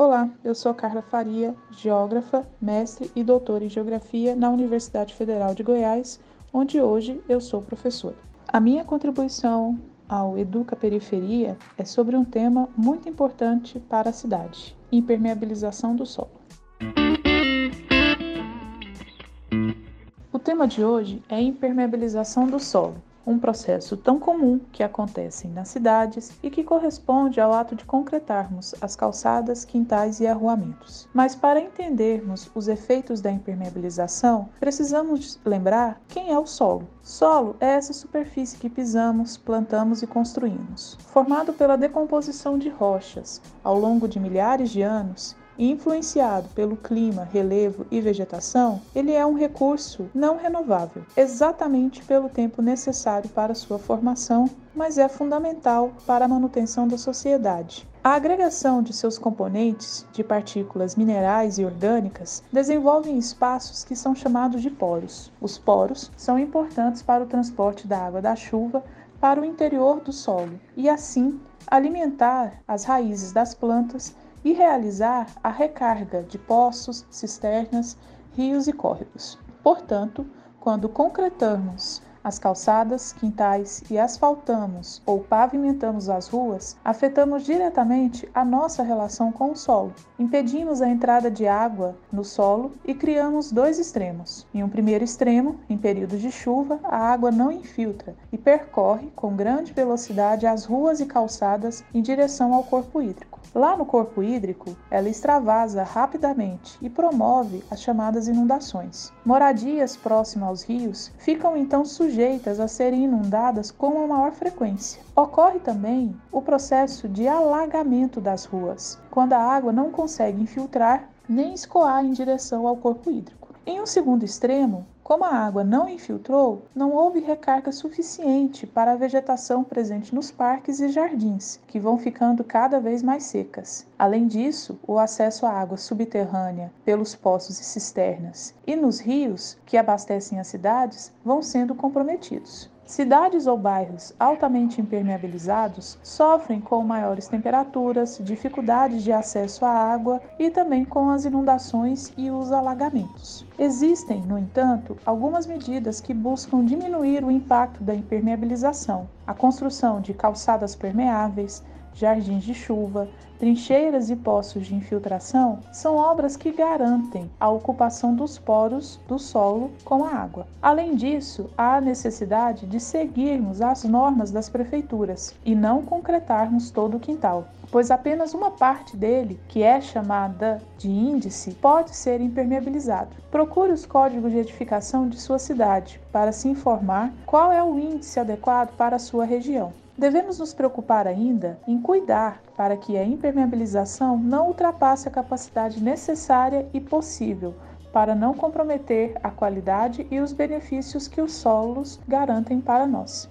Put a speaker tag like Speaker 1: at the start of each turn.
Speaker 1: Olá, eu sou Carla Faria, geógrafa, mestre e doutora em Geografia na Universidade Federal de Goiás, onde hoje eu sou professora. A minha contribuição ao Educa Periferia é sobre um tema muito importante para a cidade: impermeabilização do solo. O tema de hoje é impermeabilização do solo um processo tão comum que acontece nas cidades e que corresponde ao ato de concretarmos as calçadas, quintais e arruamentos. Mas para entendermos os efeitos da impermeabilização, precisamos lembrar quem é o solo. Solo é essa superfície que pisamos, plantamos e construímos. Formado pela decomposição de rochas ao longo de milhares de anos, influenciado pelo clima, relevo e vegetação, ele é um recurso não renovável, exatamente pelo tempo necessário para sua formação, mas é fundamental para a manutenção da sociedade. A agregação de seus componentes, de partículas minerais e orgânicas, desenvolvem espaços que são chamados de poros. Os poros são importantes para o transporte da água da chuva para o interior do solo e, assim, alimentar as raízes das plantas e realizar a recarga de poços, cisternas, rios e córregos. Portanto, quando concretamos as calçadas, quintais e asfaltamos ou pavimentamos as ruas, afetamos diretamente a nossa relação com o solo. Impedimos a entrada de água no solo e criamos dois extremos. Em um primeiro extremo, em períodos de chuva, a água não infiltra e percorre com grande velocidade as ruas e calçadas em direção ao corpo hídrico. Lá no corpo hídrico, ela extravasa rapidamente e promove as chamadas inundações. Moradias próximas aos rios ficam então sujeitas a serem inundadas com uma maior frequência. Ocorre também o processo de alagamento das ruas, quando a água não consegue infiltrar nem escoar em direção ao corpo hídrico. Em um segundo extremo, como a água não infiltrou, não houve recarga suficiente para a vegetação presente nos parques e jardins, que vão ficando cada vez mais secas. Além disso, o acesso à água subterrânea pelos poços e cisternas e nos rios que abastecem as cidades vão sendo comprometidos. Cidades ou bairros altamente impermeabilizados sofrem com maiores temperaturas, dificuldades de acesso à água e também com as inundações e os alagamentos. Existem, no entanto, algumas medidas que buscam diminuir o impacto da impermeabilização: a construção de calçadas permeáveis, jardins de chuva, trincheiras e poços de infiltração são obras que garantem a ocupação dos poros do solo com a água. Além disso, há a necessidade de seguirmos as normas das prefeituras e não concretarmos todo o quintal pois apenas uma parte dele, que é chamada de índice, pode ser impermeabilizado. Procure os códigos de edificação de sua cidade para se informar qual é o índice adequado para a sua região. Devemos nos preocupar ainda em cuidar para que a impermeabilização não ultrapasse a capacidade necessária e possível para não comprometer a qualidade e os benefícios que os solos garantem para nós.